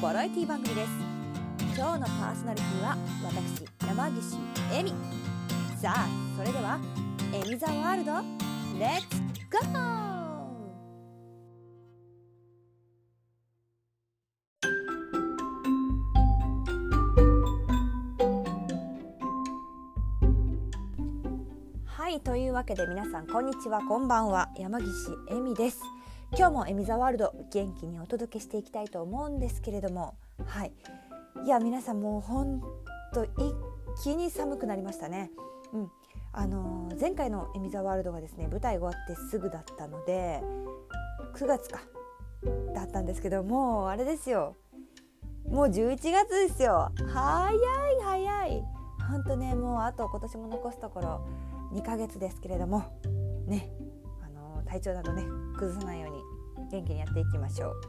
バラエティ番組です。今日のパーソナリティは私山岸恵美。さあそれではエミザワールドレッツゴーはいというわけで皆さんこんにちはこんばんは山岸恵美です。今日もエミザワールド元気にお届けしていきたいと思うんですけれどもはい。いや皆さんもうほんと一気に寒くなりましたね。うん。あのー前回のエミザワールドがですね舞台終わってすぐだったので9月かだったんですけどもうあれですよ。もう11月ですよ。早い早い。ほんとねもうあと今年も残すところ2ヶ月ですけれどもね。体調などね崩さないように元気にやっていきましょう。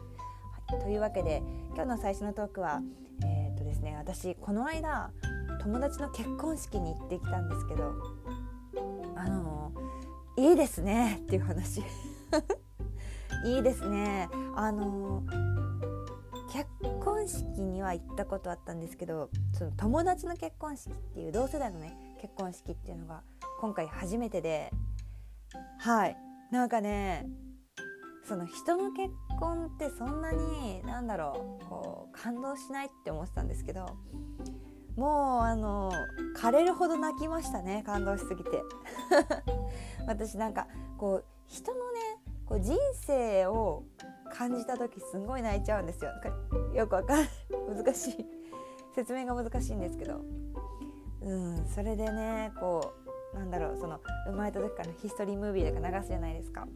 はい、というわけで今日の最初のトークはえーっとですね私この間友達の結婚式に行ってきたんですけどあのいいですねっていう話。いいですね。あの結婚式には行ったことあったんですけどその友達の結婚式っていう同世代のね結婚式っていうのが今回初めてではい。なんかねその人の結婚ってそんなになんだろうこう感動しないって思ってたんですけどもうあの枯れるほど泣きましたね感動しすぎて。私なんかこう人のねこう人生を感じた時すごい泣いちゃうんですよ。よくわかる難しい。説明が難しいんですけど。うんそれでねこうなんだろうその生まれた時からヒストリームービーとか流すじゃないですか。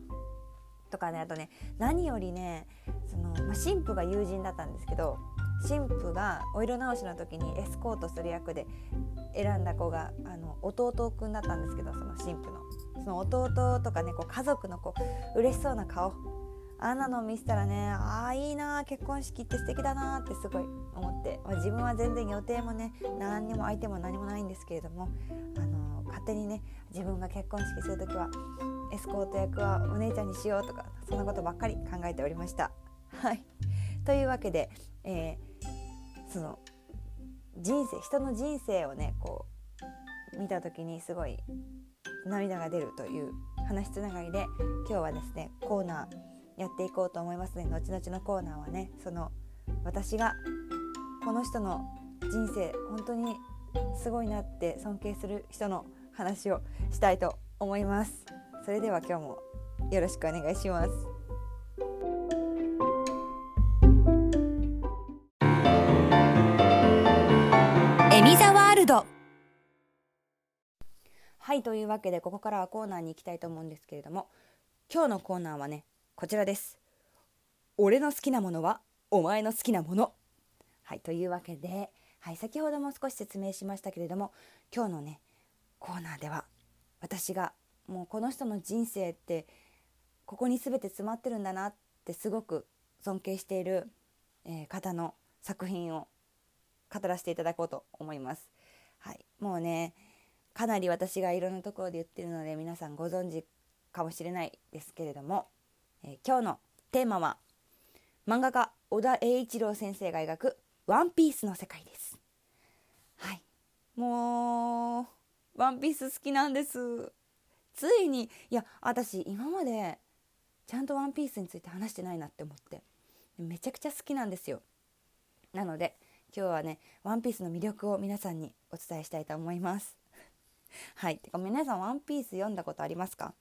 とかねあとね何よりねその、まあ、新婦が友人だったんですけど新婦がお色直しの時にエスコートする役で選んだ子があの弟くんだったんですけどその新婦の。その弟とかねこう家族のこう嬉しそうな顔。あんなのを見せたらねああいいな結婚式って素敵だなってすごい思って、まあ、自分は全然予定もね何にも相手も何もないんですけれどもあの勝手にね自分が結婚式する時はエスコート役はお姉ちゃんにしようとかそんなことばっかり考えておりました。はいというわけで、えーその人生人の人生をねこう見た時にすごい涙が出るという話つながりで今日はですねコーナーやっていこうと思いますね後々のコーナーはねその私がこの人の人生本当にすごいなって尊敬する人の話をしたいと思います。それでは今日もよろしくお願いします。エミザワールド。はいというわけでここからはコーナーに行きたいと思うんですけれども今日のコーナーはねこちらです。俺の好きなものはお前の好きなもの。はいというわけで、はい、先ほども少し説明しましたけれども今日のねコーナーでは私がもうこの人の人生ってここに全て詰まってるんだなってすごく尊敬している、えー方の作品を語らせていただこうと思います。はい、もうねかなり私がいろんなところで言ってるので皆さんご存知かもしれないですけれども、えー今日のテーマは漫画家小田栄一郎先生が描く「ワンピースの世界です。はいもうワンピース好きなんです。ついにいや私今までちゃんとワンピースについて話してないなって思って。めちゃくちゃ好きなんですよ。なので今日はねワンピースの魅力を皆さんにお伝えしたいと思います。はい。てか皆さんワンピース読んだことありますか？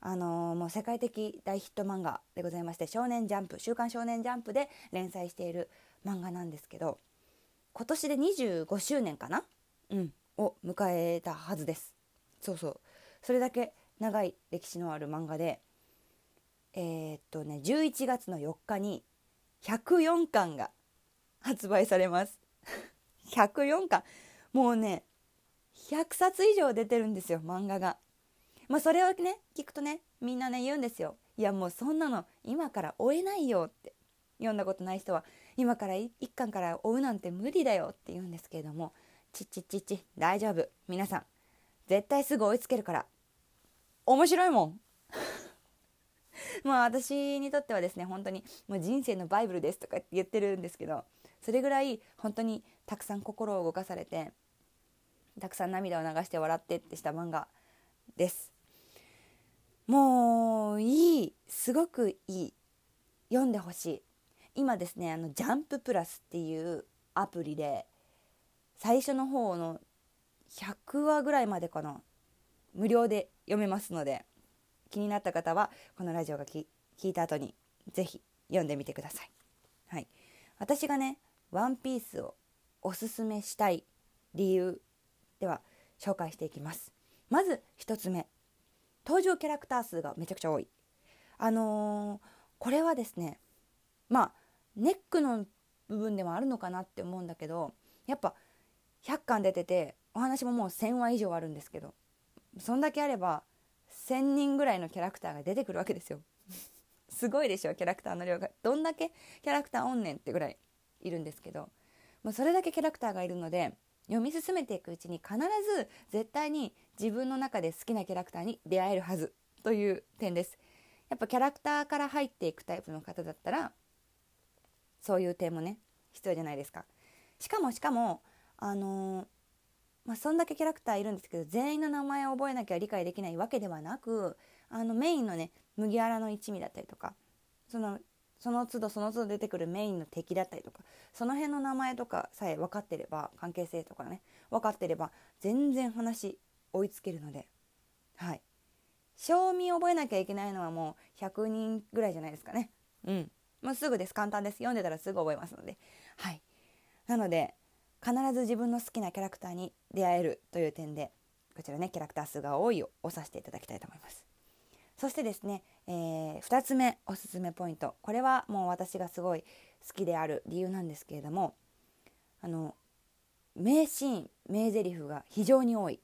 あのーもう世界的大ヒット漫画でございまして「少年ジャンプ」「週刊少年ジャンプ」で連載している漫画なんですけど今年で25周年かな？うん。迎えたはずです。そうそう。それだけ長い歴史のある漫画でえーっとね11月の4日に104巻が発売されます。104巻。もうね100冊以上出てるんですよ漫画が。まあそれをね聞くとねみんなね言うんですよ。いやもうそんなの今から追えないよって。読んだことない人は今から1巻から追うなんて無理だよって言うんですけれどもちちちち大丈夫。皆さん絶対すぐ追いつけるから。面白いもん。まあ私にとってはですね本当にもう人生のバイブルですとか言ってるんですけどそれぐらい本当にたくさん心を動かされてたくさん涙を流して笑ってってした漫画です。もういいすごくいい読んでほしい。今ですねあのジャンププラスっていうアプリで最初の方の100話ぐらいまでかな無料で読めますので気になった方はこのラジオが聞いた後に是非読んでみてください。はい、私がね「ワンピースをおすすめしたい理由では紹介していきます。まず1つ目登場キャラクター数がめちゃくちゃ多い。あのー、これはですねまあネックの部分でもあるのかなって思うんだけどやっぱ100巻出ててお話ももう1,000話以上あるんですけどそんだけあれば1,000人ぐらいのキャラクターが出てくるわけですよ。すごいでしょキャラクターの量がどんだけキャラクターおんねんってぐらいいるんですけど、まあ、それだけキャラクターがいるので読み進めていくうちに必ず絶対に自分の中で好きなキャラクターに出会えるはずという点です。やっぱキャラクターから入っていくタイプの方だったらそういう点もね必要じゃないですか。しかもしかもあの、まあ、そんだけキャラクターいるんですけど全員の名前を覚えなきゃ理解できないわけではなくあのメインのね麦わらの一味だったりとかそのその都度その都度出てくるメインの敵だったりとかその辺の名前とかさえ分かってれば関係性とかね分かってれば全然話追いつけるのではい。賞味覚えなきゃいけないのはもう100人ぐらいじゃないですかね。うん。もうすぐです。簡単です。読んでたらすぐ覚えますので。はい。なので必ず自分の好きなキャラクターに出会えるという点でこちらねキャラクター数が多いを押させていただきたいと思います。そしてですね、えー、2つ目おすすめポイント。これはもう私がすごい好きである理由なんですけれどもあの名シーン名台詞が非常に多い。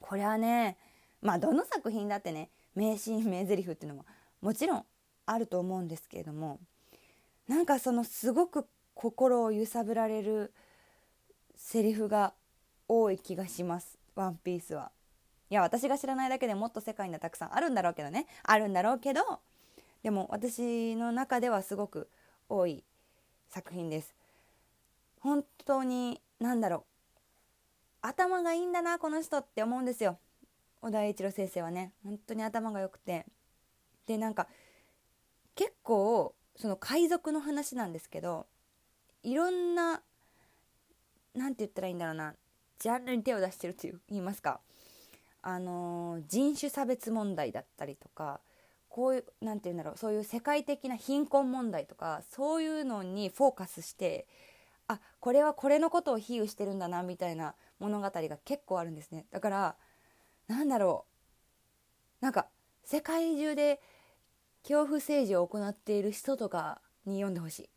これはねまあどの作品だってね名シーン名台詞っていうのももちろんあると思うんですけれどもなんかそのすごく心を揺さぶられるセリフが多い気がします「ワンピースは。いや私が知らないだけでもっと世界にはたくさんあるんだろうけどね。あるんだろうけどでも私の中ではすごく多い作品です。本当に何だろう。頭がいいんだなこの人って思うんですよ。小田栄一郎先生はね。本当に頭が良くて。でなんか結構その海賊の話なんですけどいろんな何て言ったらいいんだろうな。ジャンルに手を出してるという言いますか。あのー、人種差別問題だったりとかこういう何て言うんだろうそういう世界的な貧困問題とかそういうのにフォーカスしてあこれはこれのことを比喩してるんだなみたいな物語が結構あるんですね。だからなんだろう。なんか世界中で恐怖政治を行っている人とかに読んでほしい。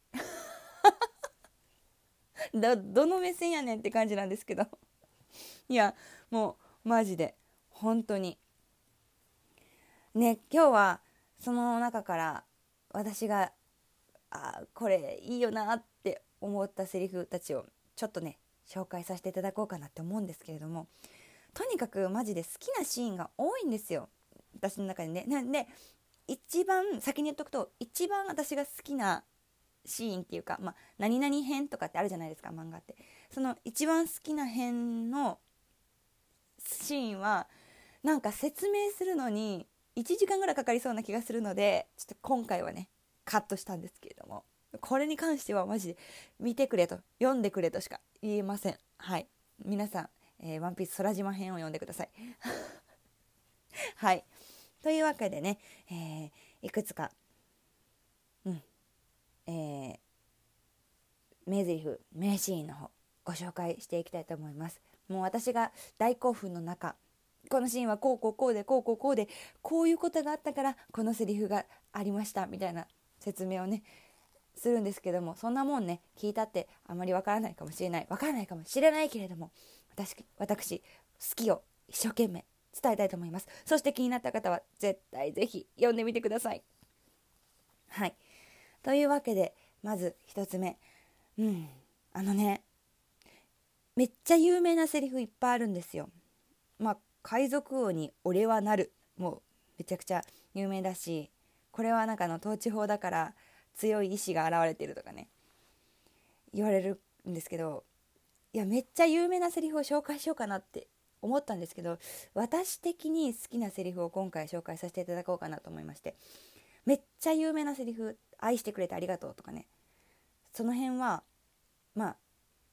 どどの目線やねんって感じなんですけど。いやもうマジで。本当に。ね今日はその中から私があこれいいよなって思ったセリフたちをちょっとね紹介させていただこうかなって思うんですけれども。とにかくマジで好きなシーンが多いんですよ。私の中でね。なんで一番先に言っとくと一番私が好きなシーンっていうか、まあ、何々編とかってあるじゃないですか漫画って。その一番好きな編のシーンはなんか説明するのに1時間ぐらいかかりそうな気がするのでちょっと今回はねカットしたんですけれども。これに関してはマジで見てくれと読んでくれとしか言えません。はい。皆さん、えー、ワンピース空島編を読んでください。はい。というわけでね、えー、いくつか、えー、名台詞名シーンの方ご紹介していきたいと思います。もう私が大興奮の中このシーンはこうこうこうでこうこうこうでこういうことがあったからこのセリフがありましたみたいな説明をねするんですけどもそんなもんね聞いたってあまりわからないかもしれないわからないかもしれないけれども私私好きを一生懸命伝えたいと思います。そして気になった方は絶対ぜひ読んでみてください。はい。というわけでまず1つ目。うんあのねめっちゃ有名なセリフいっぱいあるんですよ。まあ海賊王に俺はなる。もうめちゃくちゃ有名だしこれはなんかの統治法だから強い意志が現れてるとかね言われるんですけどいやめっちゃ有名なセリフを紹介しようかなって思ったんですけど私的に好きなセリフを今回紹介させていただこうかなと思いましてめっちゃ有名なセリフ「愛してくれてありがとう」とかね。その辺はまあ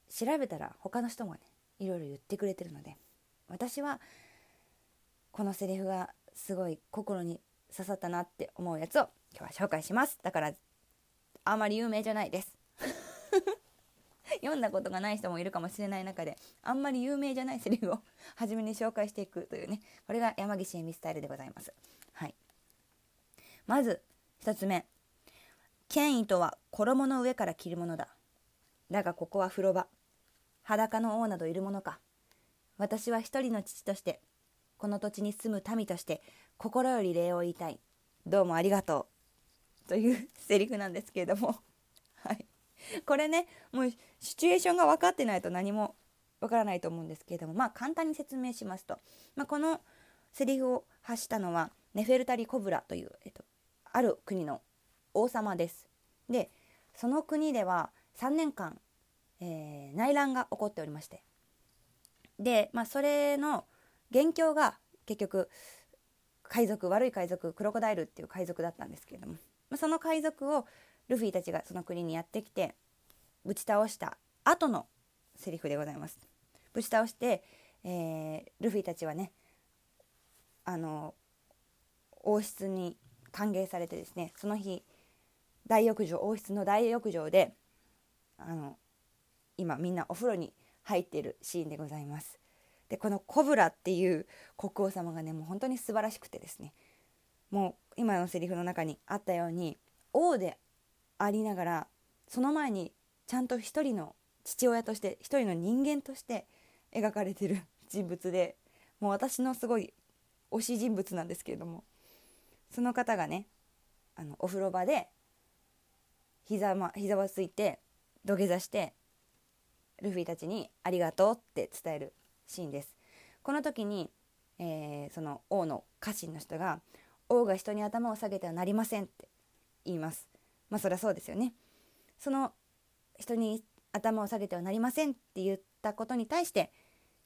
調べたら他の人もねいろいろ言ってくれてるので私はこのセリフがすごい心に刺さったなって思うやつを今日は紹介します。だからあまり有名じゃないです。読んだことがない人もいるかもしれない中であんまり有名じゃないセリフを 初めに紹介していくというねこれが山岸恵美スタイルでございます。はい。まず1つ目。権威とは衣の上から着るものだ。だがここは風呂場。裸の王などいるものか。私は一人の父としてこの土地に住む民として心より礼を言いたい。どうもありがとう。というセリフなんですけれども。はい。これねもうシチュエーションが分かってないと何もわからないと思うんですけれども。まあ簡単に説明しますと、まあ、このセリフを発したのはネフェルタリ・コブラという、えっと、ある国の王様です。でその国では3年間、えー、内乱が起こっておりましてで、まあ、それの元凶が結局海賊悪い海賊クロコダイルっていう海賊だったんですけれども、まあ、その海賊をルフィたちがその国にやってきてぶち倒した後のセリフでございます。ぶち倒して、えー、ルフィたちはねあの王室に歓迎されてですねその日大浴場王室の大浴場であの今みんなお風呂に入っているシーンでございます。でこのコブラっていう国王様がねもう本当に素晴らしくてですねもう今のセリフの中にあったように王でありながらその前にちゃんと一人の父親として一人の人間として描かれてる 人物でもう私のすごい推し人物なんですけれどもその方がねあのお風呂場で膝,、ま、膝をついて土下座してルフィたちに「ありがとう」って伝えるシーンです。この時に、えー、その王の家臣の人が「王が人に頭を下げてはなりません」って言います。まあそりゃそうですよね。その人に頭を下げてはなりませんって言ったことに対して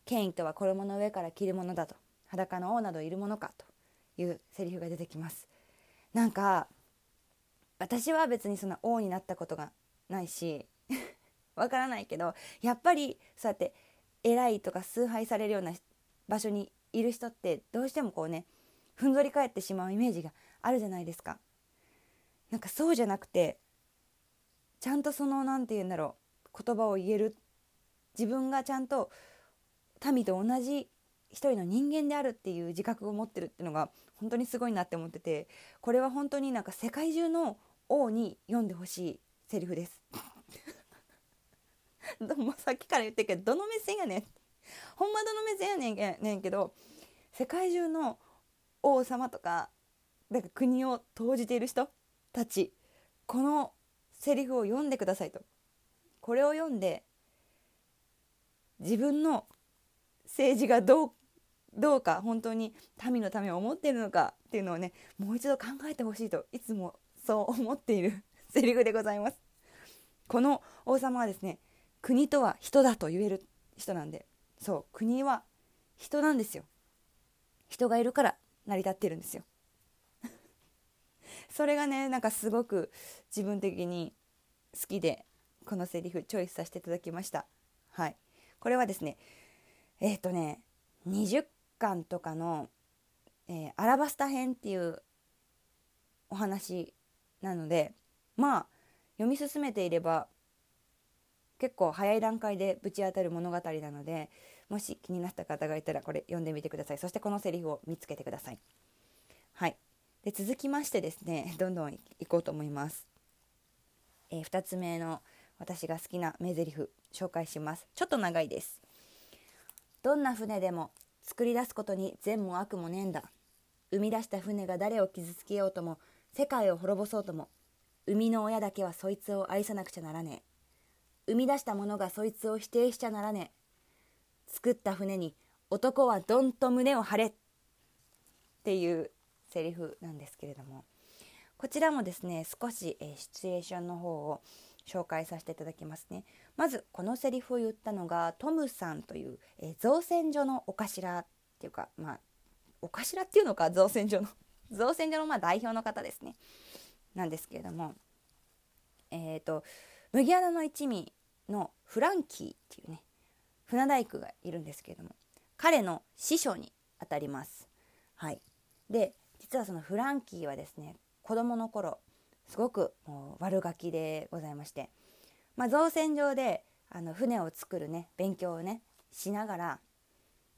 権威とは衣の上から着るものだと裸の王などいるものかというセリフが出てきますなんか私は別にその王になったことがないし わからないけどやっぱりそうやって偉いとか崇拝されるような場所にいる人ってどうしてもこうねふんぞり返ってしまうイメージがあるじゃないですか。なんかそうじゃなくてちゃんとその何て言うんだろう言葉を言える自分がちゃんと民と同じ一人の人間であるっていう自覚を持ってるっていうのが本当にすごいなって思っててこれは本当になんか世界中の王に読んでほしいセリフです。もさっきから言ってるけどどの目線やねんほんまどの目線やねんねんけど世界中の王様とかなんか国を投じている人たちこのセリフを読んでくださいとこれを読んで自分の政治がどうどうか本当に民のためを思っているのかっていうのをねもう一度考えてほしいといつもそう思っている セリフでございます。この王様はですね国とは人だと言える人なんでそう国は人なんですよ。人がいるから成り立ってるんですよ。それがねなんかすごく自分的に好きでこのセリフチョイスさせていただきました。はい。これはですねえっ、ー、とね20巻とかの、えー、アラバスタ編っていうお話なのでまあ読み進めていれば結構早い段階でぶち当たる物語なのでもし気になった方がいたらこれ読んでみてください。そしてこのセリフを見つけてください。はい。で続きましてですね どんどんいこうと思います、えー、2つ目の私が好きな名台詞紹介します。ちょっと長いです。どんな船でも作り出すことに善も悪もねえんだ。生み出した船が誰を傷つけようとも世界を滅ぼそうとも生みの親だけはそいつを愛さなくちゃならねえ。生み出した者がそいつを否定しちゃならねえ。作った船に男はどんと胸を張れ。っていうセリフなんですけれども。こちらもですね少し、えシチュエーションの方を紹介させていただきますね。まずこのセリフを言ったのがトムさんという、え造船所のお頭っていうかまあお頭っていうのか造船所の造船所のまあ代表の方ですね。なんですけれどもえっ、ー、と麦わらの一味のフランキーっていうね船大工がいるんですけれども彼の師匠にあたります。はい、で実はそのフランキーはですね子供の頃すごくもう悪ガキでございまして、まあ、造船場であの船を作るね勉強をねしながら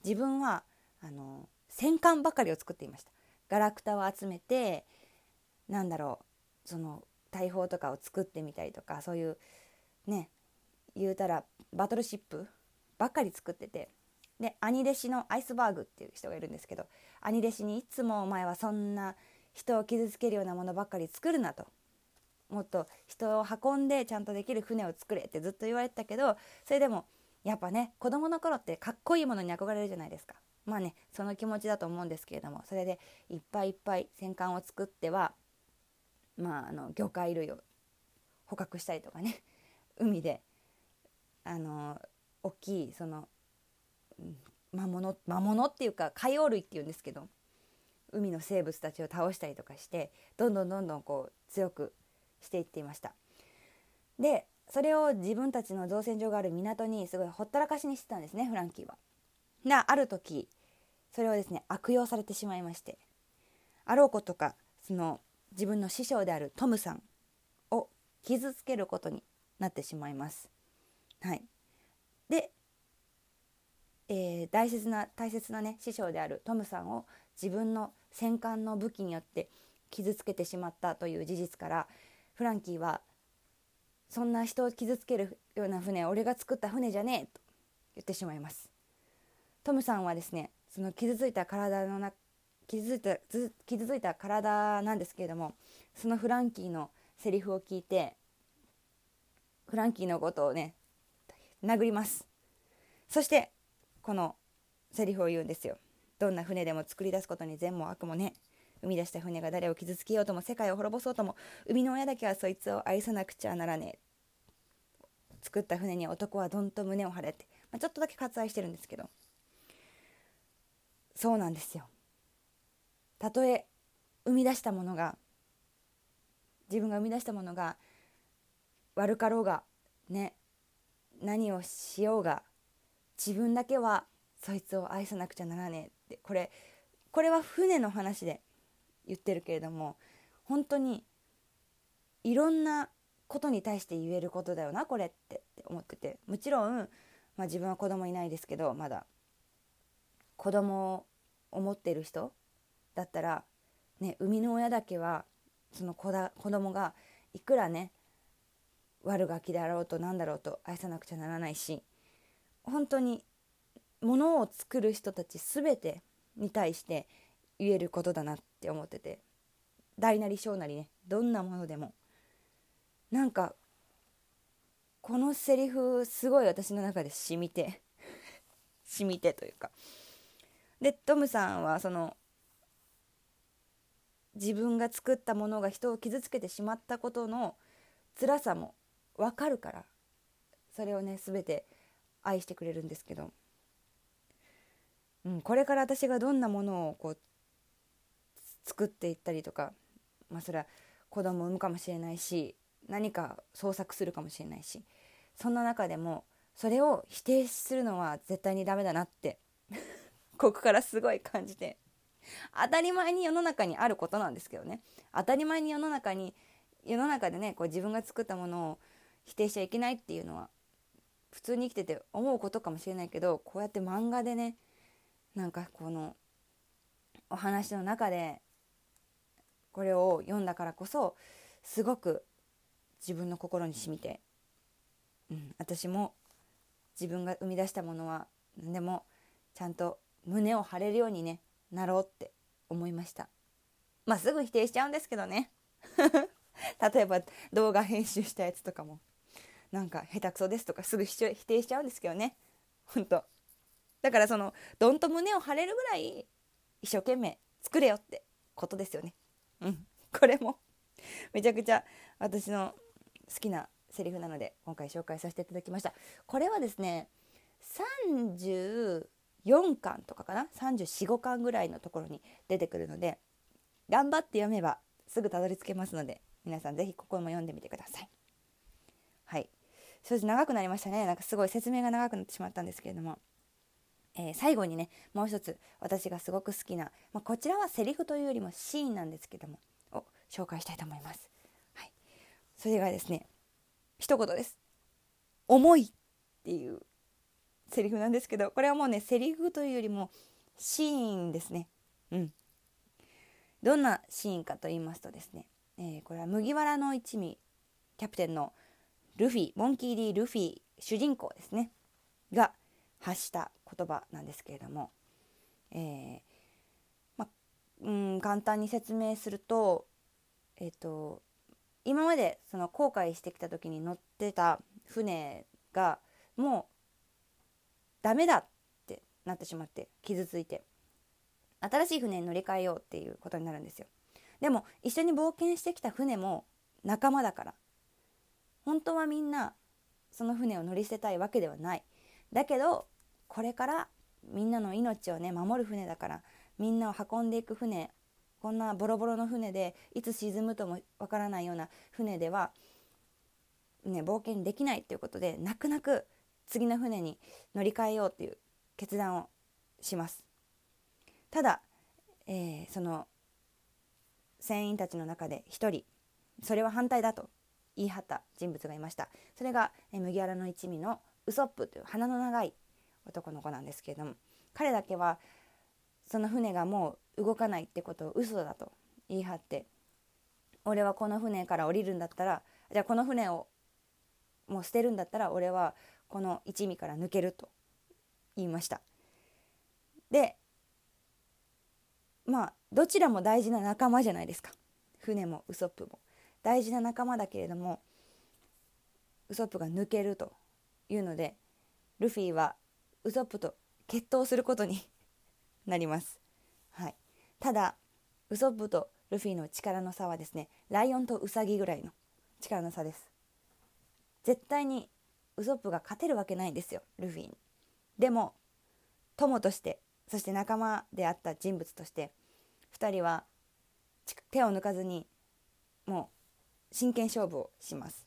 自分はあの戦艦ばかりを作っていました。ガラクタを集めてなんだろうその大砲とかを作ってみたりとかそういうね言うたらバトルシップばっかり作っててで兄弟子のアイスバーグっていう人がいるんですけど兄弟子にいつもお前はそんな人を傷つけるようなものばっかり作るなと。もっと人を運んでちゃんとできる船を作れってずっと言われてたけどそれでもやっぱね子供の頃ってかっこいいものに憧れるじゃないですか。まあねその気持ちだと思うんですけれどもそれでいっぱいいっぱい戦艦を作ってはまああの魚介類を捕獲したりとかね 海であの大きいその魔物魔物っていうか海洋類っていうんですけど海の生物たちを倒したりとかしてどんどんどんどんこう強くしていっていましたでそれを自分たちの造船所がある港にすごいほったらかしにしてたんですねフランキーは。がある時それをですね悪用されてしまいましてあろうことかその自分の師匠であるトムさんを傷つけることになってしまいます。はい、で、えー、大切な大切なね師匠であるトムさんを自分の戦艦の武器によって傷つけてしまったという事実からフランキーはそんな人を傷つけるような船俺が作った船じゃねえと言ってしまいますトムさんはですねその傷ついた体のな傷ついた傷ついた体なんですけれどもそのフランキーのセリフを聞いてフランキーのことをね殴ります。そしてこのセリフを言うんですよ。どんな船でも作り出すことに善も悪もね生み出した船が誰を傷つけようとも世界を滅ぼそうとも生みの親だけはそいつを愛さなくちゃならねえ。作った船に男はどんと胸を張れって、まあ、ちょっとだけ割愛してるんですけど。そうなんですよ。たとえ生み出したものが自分が生み出したものが悪かろうがね何をしようが自分だけはそいつを愛さなくちゃならねえってこれこれは船の話で言ってるけれども本当にいろんなことに対して言えることだよなこれって思ってて。もちろん、まあ、自分は子供いないですけどまだ。子供を持ってる人だったら、ね、生みの親だけはその子だ子供がいくらね悪ガキであろうと何だろうと愛さなくちゃならないし本当にものを作る人たち全てに対して言えることだなって思ってて大なり小なりねどんなものでも。なんかこのセリフすごい私の中で染みて 染みてというか。でトムさんはその自分が作ったものが人を傷つけてしまったことの辛さも分かるからそれをね全て愛してくれるんですけど、うん、これから私がどんなものをこう作っていったりとかまあそれは子供を産むかもしれないし何か創作するかもしれないしそんな中でもそれを否定するのは絶対にダメだなってここからすごい感じて。当たり前に世の中にあることなんですけどね。当たり前に世の中に世の中でねこう自分が作ったものを否定しちゃいけないっていうのは普通に生きてて思うことかもしれないけどこうやって漫画でねなんかこのお話の中でこれを読んだからこそすごく自分の心に染みて、うん、私も自分が生み出したものは何でもちゃんと胸を張れるようにねなろうって思いました。まあすぐ否定しちゃうんですけどね。例えば動画編集したやつとかもなんか下手くそですとかすぐ否定しちゃうんですけどね。ほんとだからそのどんと胸を張れるぐらい一生懸命作れよってことですよね。うん、これもめちゃくちゃ私の好きなセリフなので今回紹介させていただきました。これはですね4巻とかかな？345巻ぐらいのところに出てくるので頑張って読めばすぐたどり着けますので皆さん是非ここも読んでみてください。はい。そして長くなりましたね。なんかすごい説明が長くなってしまったんですけれども。えー、最後にねもう一つ私がすごく好きな、まあ、こちらはセリフというよりもシーンなんですけどもを紹介したいと思います。はい、それがですね一言です。重いっていうセリフなんですけどこれはもうねセリフというよりもシーンですね。うん。どんなシーンかと言いますとですね、えー、これは麦わらの一味キャプテンのルフィモンキー・ディ・ルフィ主人公ですねが発した言葉なんですけれども、えー、まうん、簡単に説明すると,、えーと、今までその航海してきた時に乗ってた船がもうダメだってなってしまって傷ついて新しい船に乗り換えようっていうことになるんですよ。でも一緒に冒険してきた船も仲間だから本当はみんなその船を乗り捨てたいわけではない。だけどこれからみんなの命をね守る船だからみんなを運んでいく船こんなボロボロの船でいつ沈むともわからないような船では、ね、冒険できないっていうことで泣く泣く次の船に乗り換えようっていう決断をします。ただ、えー、その船員たちの中で一人それは反対だと言い張った人物がいましたそれが、え麦わらの一味のウソップという鼻の長い男の子なんですけれども彼だけはその船がもう動かないってことを嘘だと言い張って俺はこの船から降りるんだったらじゃあこの船をもう捨てるんだったら俺はこの一味から抜けると言いました。でまあどちらも大事な仲間じゃないですか。船もウソップも。大事な仲間だけれどもウソップが抜けるというのでルフィはウソップと決闘することに なります、はい、ただウソップとルフィの力の差はですねライオンとウサギぐらいの力の差です。絶対にウソップが勝てるわけないんですよルフィにでも友としてそして仲間であった人物として2人は手を抜かずにもう真剣勝負をします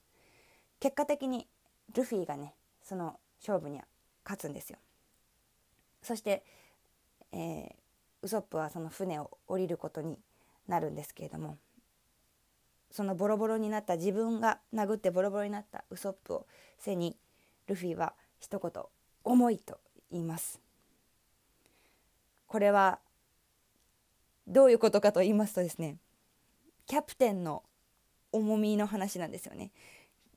結果的にルフィがねその勝負には勝つんですよ。そして、えー、ウソップはその船を降りることになるんですけれどもそのボロボロになった自分が殴ってボロボロになったウソップを背にルフィは一言「重い」と言います。これはどういうことかと言いますとですねキャプテンの重みの話なんですよね。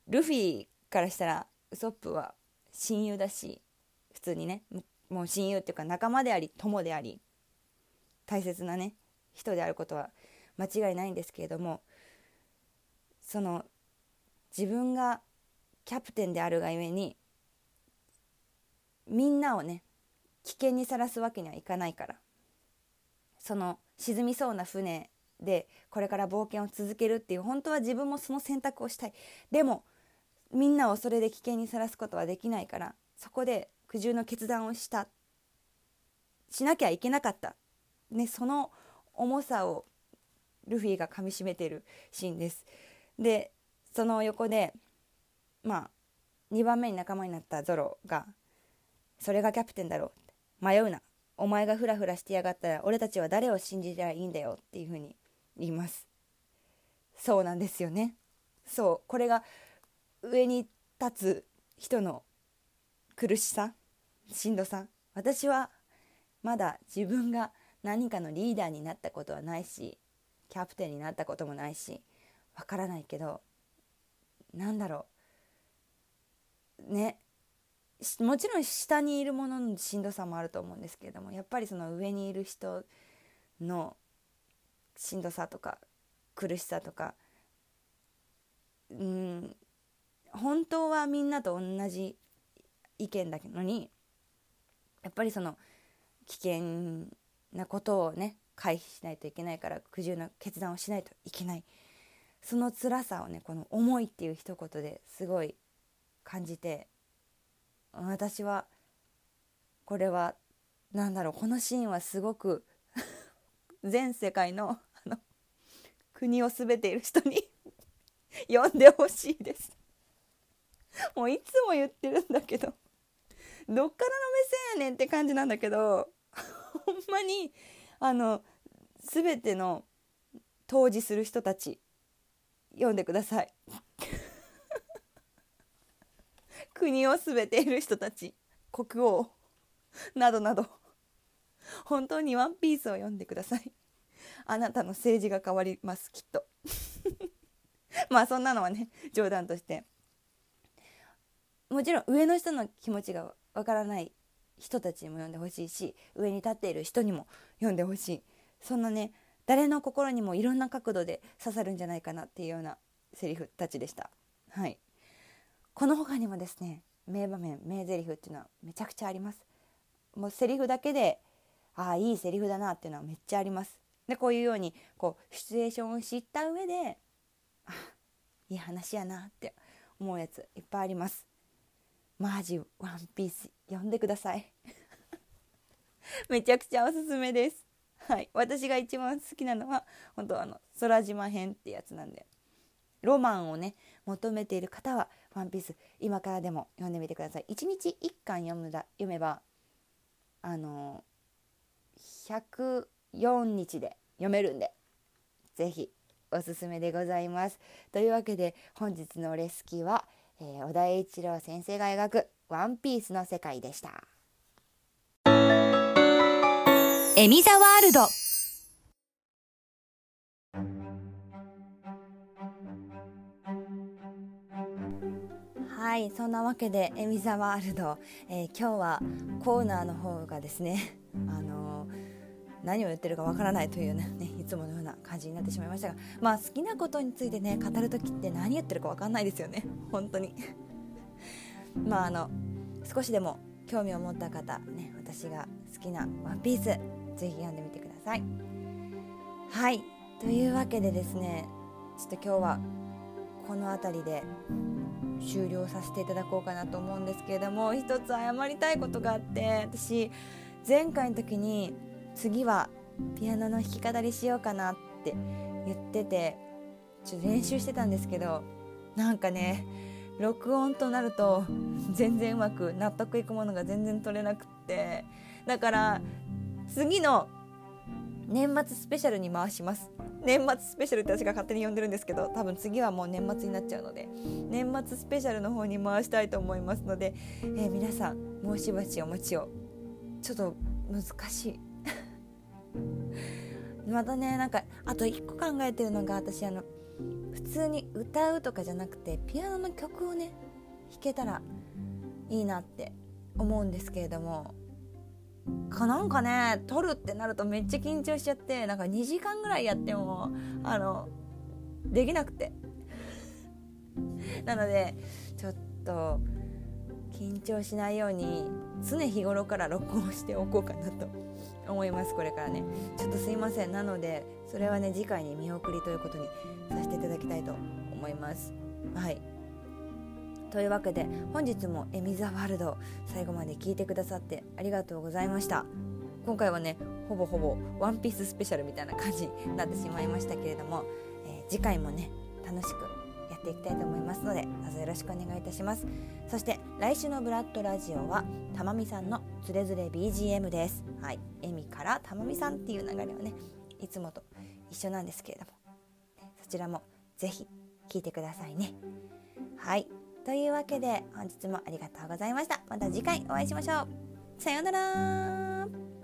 ルフィからしたらウソップは親友だし普通にねもう親友っていうか仲間であり友であり大切なね人であることは間違いないんですけれどもその自分がキャプテンであるがゆえにみんなをね危険にさらすわけにはいかないから。その沈みそうな船でこれから冒険を続けるっていう本当は自分もその選択をしたい。でもみんなをそれで危険にさらすことはできないからそこで苦渋の決断をした。しなきゃいけなかった、ね、その重さをルフィがかみしめてるシーンです。でその横でまあ2番目に仲間になったゾロが「それがキャプテンだろう」迷うな。お前がフラフラしてやがったら俺たちは誰を信じりゃいいんだよ」っていうふうに言います。そうなんですよね。そう。これが上に立つ人の苦しさしんどさ。私はまだ自分が何かのリーダーになったことはないしキャプテンになったこともないしわからないけどなんだろう。ね。もちろん下にいるもののしんどさもあると思うんですけれどもやっぱりその上にいる人のしんどさとか苦しさとかうん本当はみんなと同じ意見だけのにやっぱりその危険なことをね回避しないといけないから苦渋な決断をしないといけない。その辛さをねこの「重い」っていう一言ですごい感じて私はこれは何だろうこのシーンはすごく 全世界のあの国を全ている人に読んでほしいです。もういつも言ってるんだけどどっからの目線やねんって感じなんだけどほんまにあの全ての当時する人たち読んでください。国を全ている人たち国王などなど本当にワンピースを読んでください。あなたの政治が変わりますきっと。まあそんなのはね冗談として。もちろん上の人の気持ちがわからない人たちにも読んでほしいし上に立っている人にも読んでほしい。そんなね誰の心にもいろんな角度で刺さるんじゃないかなっていうようなセリフたちでした。はい、この他にもですね名場面名台詞っていうのはめちゃくちゃあります。もうセリフだけでああいいセリフだなっていうのはめっちゃあります。でこういうようにこうシチュエーションを知った上であいい話やなって思うやついっぱいあります。マジワンピース読んでください めちゃくちゃおすすめですはい。私が一番好きなのは本当あの空島編ってやつなんで。ロマンをね求めている方は「ワンピース今からでも読んでみてください。1日1巻読むだ読めばあの104日で読めるんで是非おすすめでございます。というわけで本日のレスキは「えー、小田栄一郎先生が描くワンピースの世界でした。エミザワールド。はいそんなわけで「エミザワールド」えー、今日はコーナーの方がですね あのー何を言ってるかわからないというねいつものような感じになってしまいましたがまあ好きなことについてね語る時って何言ってるかわかんないですよね。本当に。まああの少しでも興味を持った方ね私が好きな「ワンピースぜひ読んでみてください。はい。というわけでですねちょっと今日はこの辺りで終了させていただこうかなと思うんですけれども一つ謝りたいことがあって私前回の時に次はピアノの弾き語りしようかなって言っててちょっと練習してたんですけどなんかね録音となると全然うまく納得いくものが全然取れなくってだから次の年末スペシャルに回します。年末スペシャルって私が勝手に呼んでるんですけど多分次はもう年末になっちゃうので年末スペシャルの方に回したいと思いますので、えー、皆さんもうしばしお待ちを。ちょっと難しい。またねなんかあと1個考えてるのが私あの普通に歌うとかじゃなくてピアノの曲をね弾けたらいいなって思うんですけれどもかなんかね撮るってなるとめっちゃ緊張しちゃってなんか2時間ぐらいやってもあのできなくて。なのでちょっと緊張しないように常日頃から録音しておこうかなと思いますこれからね。ちょっとすいません。なのでそれはね次回に見送りということにさせていただきたいと思います。はい。というわけで本日も「エミザワールド」最後まで聞いてくださってありがとうございました。今回はねほぼほぼワンピーススペシャルみたいな感じに なってしまいましたけれども、えー、次回もね楽しくやっていきたいと思いますのでどうぞよろしくお願いいたします。そして来週のブラッドラジオはたまみさんのつれづれ BGM です。はい。えみからたまみさんっていう流れはねいつもと一緒なんですけれども。そちらもぜひ聞いてくださいね。はい。というわけで本日もありがとうございました。また次回お会いしましょう。さようなら。